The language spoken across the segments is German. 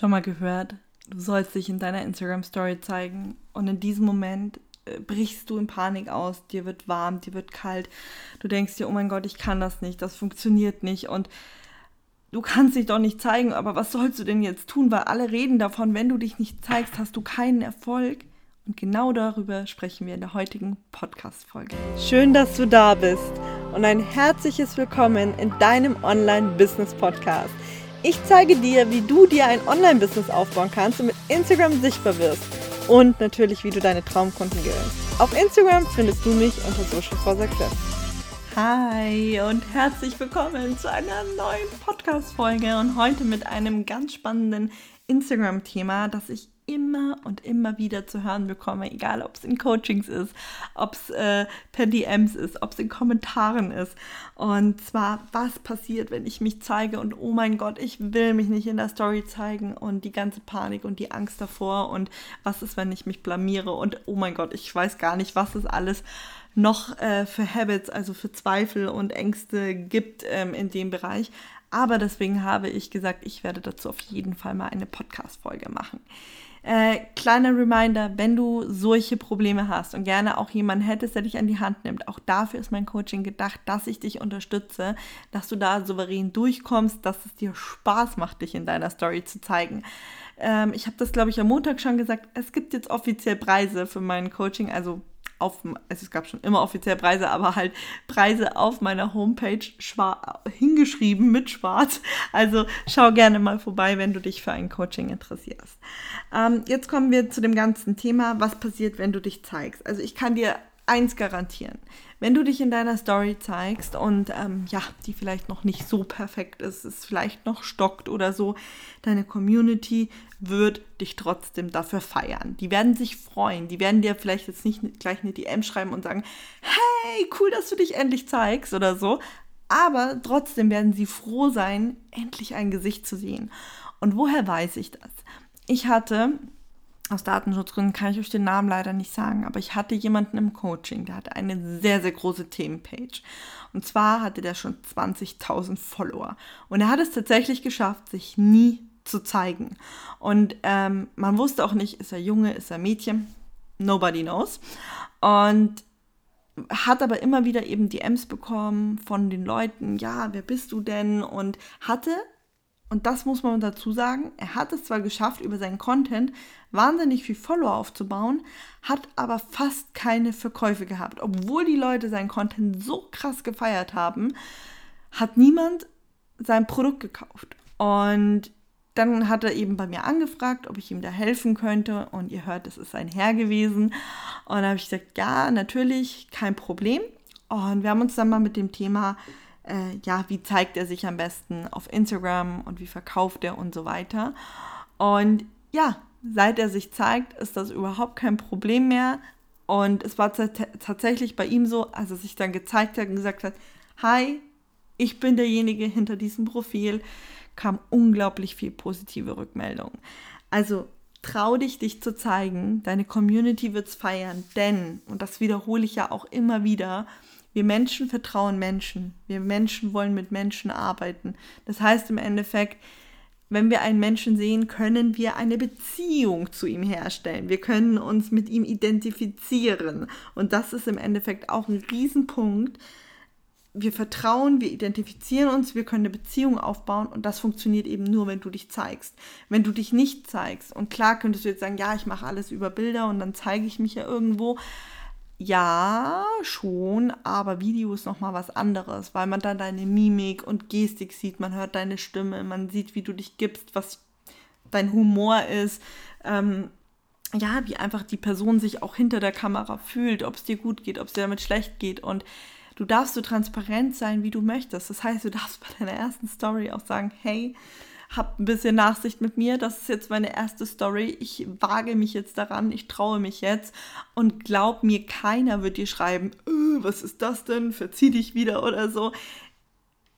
Schon mal gehört, du sollst dich in deiner Instagram Story zeigen und in diesem Moment äh, brichst du in Panik aus, dir wird warm, dir wird kalt, du denkst dir, oh mein Gott, ich kann das nicht, das funktioniert nicht und du kannst dich doch nicht zeigen, aber was sollst du denn jetzt tun? Weil alle reden davon, wenn du dich nicht zeigst, hast du keinen Erfolg. Und genau darüber sprechen wir in der heutigen Podcast-Folge. Schön, dass du da bist und ein herzliches Willkommen in deinem Online-Business-Podcast. Ich zeige dir, wie du dir ein Online-Business aufbauen kannst und mit Instagram sichtbar wirst. Und natürlich, wie du deine Traumkunden gewinnst. Auf Instagram findest du mich unter Social for. Hi und herzlich willkommen zu einer neuen Podcast-Folge und heute mit einem ganz spannenden Instagram-Thema, das ich immer und immer wieder zu hören bekomme, egal ob es in Coachings ist, ob es äh, per DMs ist, ob es in Kommentaren ist. Und zwar, was passiert, wenn ich mich zeige und oh mein Gott, ich will mich nicht in der Story zeigen und die ganze Panik und die Angst davor und was ist, wenn ich mich blamiere und oh mein Gott, ich weiß gar nicht, was es alles noch äh, für Habits, also für Zweifel und Ängste gibt ähm, in dem Bereich. Aber deswegen habe ich gesagt, ich werde dazu auf jeden Fall mal eine Podcast-Folge machen. Äh, kleiner Reminder, wenn du solche Probleme hast und gerne auch jemanden hättest, der dich an die Hand nimmt, auch dafür ist mein Coaching gedacht, dass ich dich unterstütze, dass du da souverän durchkommst, dass es dir Spaß macht, dich in deiner Story zu zeigen. Ähm, ich habe das, glaube ich, am Montag schon gesagt, es gibt jetzt offiziell Preise für mein Coaching, also auf, es gab schon immer offiziell Preise, aber halt Preise auf meiner Homepage hingeschrieben mit schwarz. Also schau gerne mal vorbei, wenn du dich für ein Coaching interessierst. Ähm, jetzt kommen wir zu dem ganzen Thema, was passiert, wenn du dich zeigst. Also ich kann dir eins garantieren. Wenn du dich in deiner Story zeigst und ähm, ja, die vielleicht noch nicht so perfekt ist, es vielleicht noch stockt oder so, deine Community wird dich trotzdem dafür feiern. Die werden sich freuen. Die werden dir vielleicht jetzt nicht gleich eine DM schreiben und sagen, hey, cool, dass du dich endlich zeigst oder so. Aber trotzdem werden sie froh sein, endlich ein Gesicht zu sehen. Und woher weiß ich das? Ich hatte aus Datenschutzgründen kann ich euch den Namen leider nicht sagen, aber ich hatte jemanden im Coaching, der hatte eine sehr, sehr große Themenpage. Und zwar hatte der schon 20.000 Follower. Und er hat es tatsächlich geschafft, sich nie zu zeigen. Und ähm, man wusste auch nicht, ist er Junge, ist er Mädchen? Nobody knows. Und hat aber immer wieder eben DMs bekommen von den Leuten, ja, wer bist du denn? Und hatte und das muss man dazu sagen, er hat es zwar geschafft, über seinen Content wahnsinnig viel Follower aufzubauen, hat aber fast keine Verkäufe gehabt. Obwohl die Leute seinen Content so krass gefeiert haben, hat niemand sein Produkt gekauft. Und dann hat er eben bei mir angefragt, ob ich ihm da helfen könnte. Und ihr hört, es ist ein Herr gewesen. Und da habe ich gesagt, ja, natürlich, kein Problem. Und wir haben uns dann mal mit dem Thema äh, ja, wie zeigt er sich am besten auf Instagram und wie verkauft er und so weiter. Und ja, seit er sich zeigt, ist das überhaupt kein Problem mehr. Und es war tatsächlich bei ihm so, als er sich dann gezeigt hat und gesagt hat, hi, ich bin derjenige hinter diesem Profil, kam unglaublich viel positive Rückmeldung. Also trau dich, dich zu zeigen, deine Community wird es feiern, denn, und das wiederhole ich ja auch immer wieder, wir Menschen vertrauen Menschen. Wir Menschen wollen mit Menschen arbeiten. Das heißt im Endeffekt, wenn wir einen Menschen sehen, können wir eine Beziehung zu ihm herstellen. Wir können uns mit ihm identifizieren. Und das ist im Endeffekt auch ein Riesenpunkt. Wir vertrauen, wir identifizieren uns, wir können eine Beziehung aufbauen und das funktioniert eben nur, wenn du dich zeigst. Wenn du dich nicht zeigst, und klar könntest du jetzt sagen, ja, ich mache alles über Bilder und dann zeige ich mich ja irgendwo, ja, schon, aber Video ist nochmal was anderes, weil man dann deine Mimik und Gestik sieht, man hört deine Stimme, man sieht, wie du dich gibst, was dein Humor ist. Ähm, ja, wie einfach die Person sich auch hinter der Kamera fühlt, ob es dir gut geht, ob es dir damit schlecht geht. Und du darfst so transparent sein, wie du möchtest. Das heißt, du darfst bei deiner ersten Story auch sagen, hey, habt ein bisschen Nachsicht mit mir. Das ist jetzt meine erste Story. Ich wage mich jetzt daran, ich traue mich jetzt. Und glaub mir, keiner wird dir schreiben, öh, was ist das denn? Verzieh dich wieder oder so.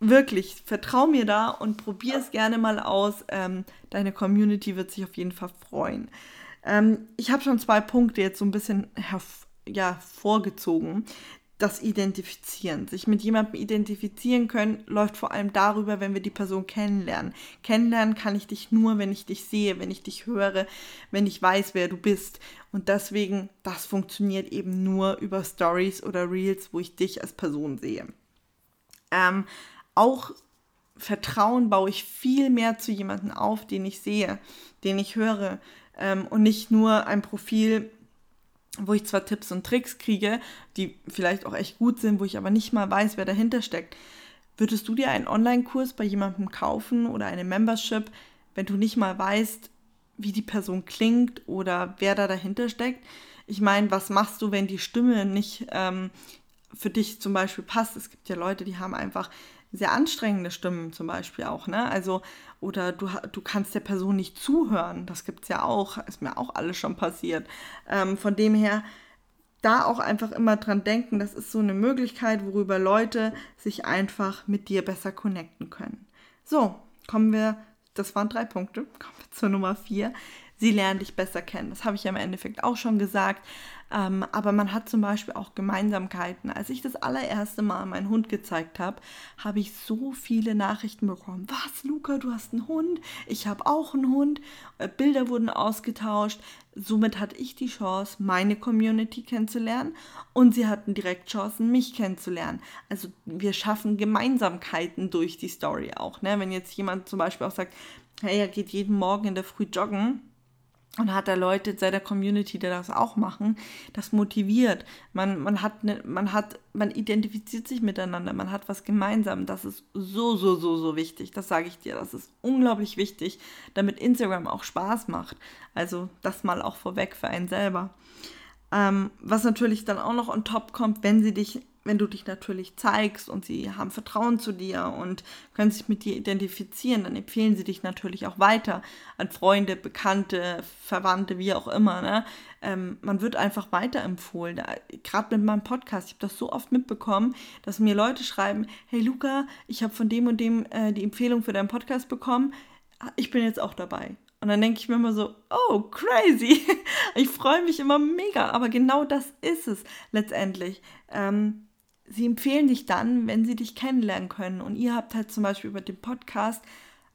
Wirklich, vertrau mir da und probier es gerne mal aus. Ähm, deine Community wird sich auf jeden Fall freuen. Ähm, ich habe schon zwei Punkte jetzt so ein bisschen ja, vorgezogen das Identifizieren. Sich mit jemandem identifizieren können, läuft vor allem darüber, wenn wir die Person kennenlernen. Kennenlernen kann ich dich nur, wenn ich dich sehe, wenn ich dich höre, wenn ich weiß, wer du bist. Und deswegen, das funktioniert eben nur über Stories oder Reels, wo ich dich als Person sehe. Ähm, auch Vertrauen baue ich viel mehr zu jemandem auf, den ich sehe, den ich höre. Ähm, und nicht nur ein Profil, wo ich zwar Tipps und Tricks kriege, die vielleicht auch echt gut sind, wo ich aber nicht mal weiß, wer dahinter steckt. Würdest du dir einen Online-Kurs bei jemandem kaufen oder eine Membership, wenn du nicht mal weißt, wie die Person klingt oder wer da dahinter steckt? Ich meine, was machst du, wenn die Stimme nicht ähm, für dich zum Beispiel passt? Es gibt ja Leute, die haben einfach sehr anstrengende Stimmen zum Beispiel auch, ne? Also, oder du, du kannst der Person nicht zuhören. Das gibt es ja auch, ist mir auch alles schon passiert. Ähm, von dem her, da auch einfach immer dran denken, das ist so eine Möglichkeit, worüber Leute sich einfach mit dir besser connecten können. So, kommen wir, das waren drei Punkte, kommen wir zur Nummer vier. Sie lernen dich besser kennen. Das habe ich ja im Endeffekt auch schon gesagt. Ähm, aber man hat zum Beispiel auch Gemeinsamkeiten. Als ich das allererste Mal meinen Hund gezeigt habe, habe ich so viele Nachrichten bekommen. Was, Luca, du hast einen Hund? Ich habe auch einen Hund. Äh, Bilder wurden ausgetauscht. Somit hatte ich die Chance, meine Community kennenzulernen und sie hatten direkt Chancen, mich kennenzulernen. Also wir schaffen Gemeinsamkeiten durch die Story auch. Ne? Wenn jetzt jemand zum Beispiel auch sagt, hey, er geht jeden Morgen in der Früh joggen, und hat da Leute in seiner Community, die das auch machen, das motiviert. Man, man hat, ne, man hat, man identifiziert sich miteinander, man hat was gemeinsam. Das ist so, so, so, so wichtig. Das sage ich dir. Das ist unglaublich wichtig, damit Instagram auch Spaß macht. Also das mal auch vorweg für einen selber. Ähm, was natürlich dann auch noch on top kommt, wenn sie dich wenn du dich natürlich zeigst und sie haben Vertrauen zu dir und können sich mit dir identifizieren, dann empfehlen sie dich natürlich auch weiter an Freunde, Bekannte, Verwandte, wie auch immer. Ne? Ähm, man wird einfach weiterempfohlen. Gerade mit meinem Podcast, ich habe das so oft mitbekommen, dass mir Leute schreiben, hey Luca, ich habe von dem und dem äh, die Empfehlung für deinen Podcast bekommen, ich bin jetzt auch dabei. Und dann denke ich mir immer so, oh, crazy. Ich freue mich immer mega, aber genau das ist es letztendlich. Ähm, sie empfehlen dich dann, wenn sie dich kennenlernen können. Und ihr habt halt zum Beispiel über den Podcast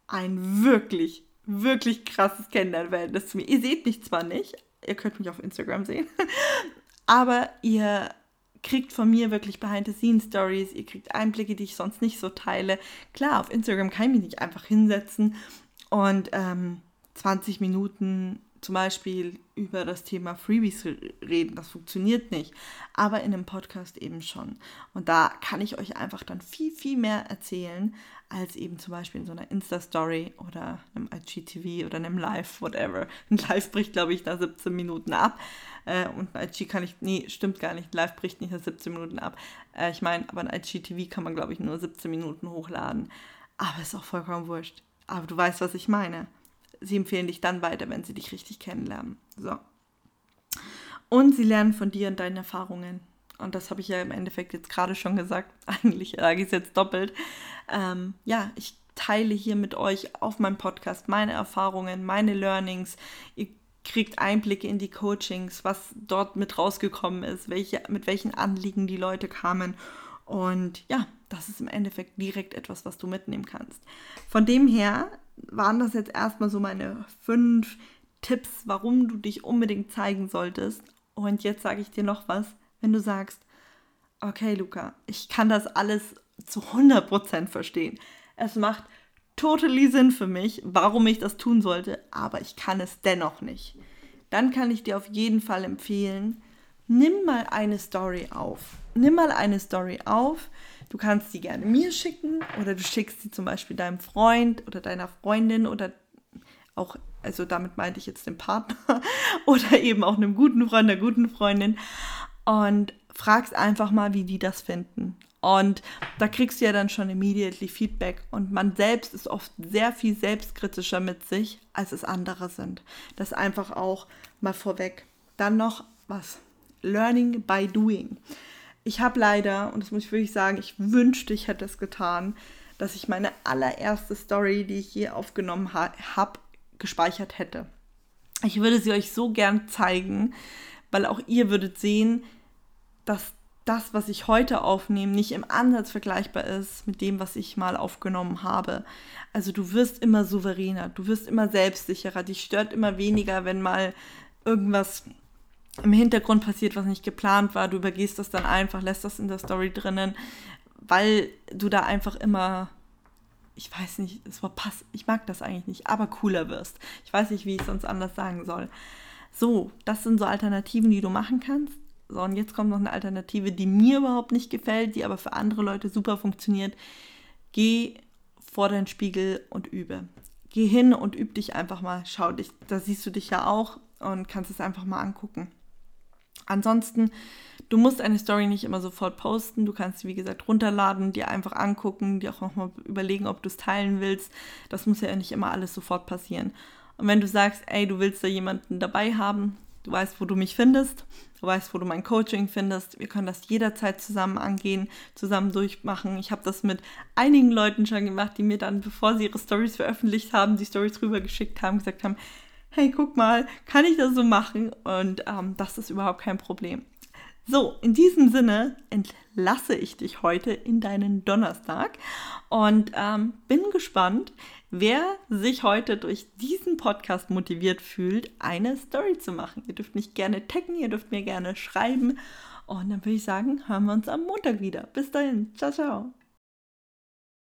ein wirklich, wirklich krasses Kennenlernverhältnis zu mir. Ihr seht mich zwar nicht, ihr könnt mich auf Instagram sehen, aber ihr kriegt von mir wirklich Behind-the-Scenes-Stories, ihr kriegt Einblicke, die ich sonst nicht so teile. Klar, auf Instagram kann ich mich nicht einfach hinsetzen und ähm, 20 Minuten zum Beispiel über das Thema Freebies reden. Das funktioniert nicht. Aber in einem Podcast eben schon. Und da kann ich euch einfach dann viel, viel mehr erzählen, als eben zum Beispiel in so einer Insta-Story oder einem IGTV oder einem Live, whatever. Ein Live bricht, glaube ich, da 17 Minuten ab. Äh, und ein IG kann ich, nee, stimmt gar nicht. Ein Live bricht nicht nach 17 Minuten ab. Äh, ich meine, aber ein IGTV kann man, glaube ich, nur 17 Minuten hochladen. Aber ist auch vollkommen wurscht. Aber du weißt, was ich meine sie empfehlen dich dann weiter, wenn sie dich richtig kennenlernen. So. Und sie lernen von dir und deinen Erfahrungen. Und das habe ich ja im Endeffekt jetzt gerade schon gesagt. Eigentlich sage ich es jetzt doppelt. Ähm, ja, ich teile hier mit euch auf meinem Podcast meine Erfahrungen, meine Learnings. Ihr kriegt Einblicke in die Coachings, was dort mit rausgekommen ist, welche, mit welchen Anliegen die Leute kamen. Und ja, das ist im Endeffekt direkt etwas, was du mitnehmen kannst. Von dem her waren das jetzt erstmal so meine fünf Tipps, warum du dich unbedingt zeigen solltest. Und jetzt sage ich dir noch was, wenn du sagst, okay, Luca, ich kann das alles zu 100% verstehen. Es macht totally Sinn für mich, warum ich das tun sollte, aber ich kann es dennoch nicht. Dann kann ich dir auf jeden Fall empfehlen, nimm mal eine Story auf. Nimm mal eine Story auf, Du kannst sie gerne mir schicken oder du schickst sie zum Beispiel deinem Freund oder deiner Freundin oder auch, also damit meinte ich jetzt den Partner oder eben auch einem guten Freund, einer guten Freundin und fragst einfach mal, wie die das finden. Und da kriegst du ja dann schon immediately Feedback. Und man selbst ist oft sehr viel selbstkritischer mit sich, als es andere sind. Das einfach auch mal vorweg. Dann noch was. Learning by doing ich habe leider, und das muss ich wirklich sagen, ich wünschte, ich hätte es getan, dass ich meine allererste Story, die ich je aufgenommen ha habe, gespeichert hätte. Ich würde sie euch so gern zeigen, weil auch ihr würdet sehen, dass das, was ich heute aufnehme, nicht im Ansatz vergleichbar ist mit dem, was ich mal aufgenommen habe. Also du wirst immer souveräner, du wirst immer selbstsicherer, dich stört immer weniger, wenn mal irgendwas im Hintergrund passiert, was nicht geplant war. Du übergehst das dann einfach, lässt das in der Story drinnen, weil du da einfach immer, ich weiß nicht, es war pass, ich mag das eigentlich nicht, aber cooler wirst. Ich weiß nicht, wie ich es sonst anders sagen soll. So, das sind so Alternativen, die du machen kannst. So, und jetzt kommt noch eine Alternative, die mir überhaupt nicht gefällt, die aber für andere Leute super funktioniert. Geh vor deinen Spiegel und übe. Geh hin und üb dich einfach mal. Schau dich, da siehst du dich ja auch und kannst es einfach mal angucken. Ansonsten, du musst eine Story nicht immer sofort posten. Du kannst sie, wie gesagt, runterladen, dir einfach angucken, dir auch nochmal überlegen, ob du es teilen willst. Das muss ja nicht immer alles sofort passieren. Und wenn du sagst, ey, du willst da jemanden dabei haben, du weißt, wo du mich findest, du weißt, wo du mein Coaching findest, wir können das jederzeit zusammen angehen, zusammen durchmachen. Ich habe das mit einigen Leuten schon gemacht, die mir dann, bevor sie ihre Stories veröffentlicht haben, die Stories rübergeschickt haben, gesagt haben, hey, guck mal, kann ich das so machen? Und ähm, das ist überhaupt kein Problem. So, in diesem Sinne entlasse ich dich heute in deinen Donnerstag und ähm, bin gespannt, wer sich heute durch diesen Podcast motiviert fühlt, eine Story zu machen. Ihr dürft mich gerne taggen, ihr dürft mir gerne schreiben und dann würde ich sagen, hören wir uns am Montag wieder. Bis dahin, ciao, ciao.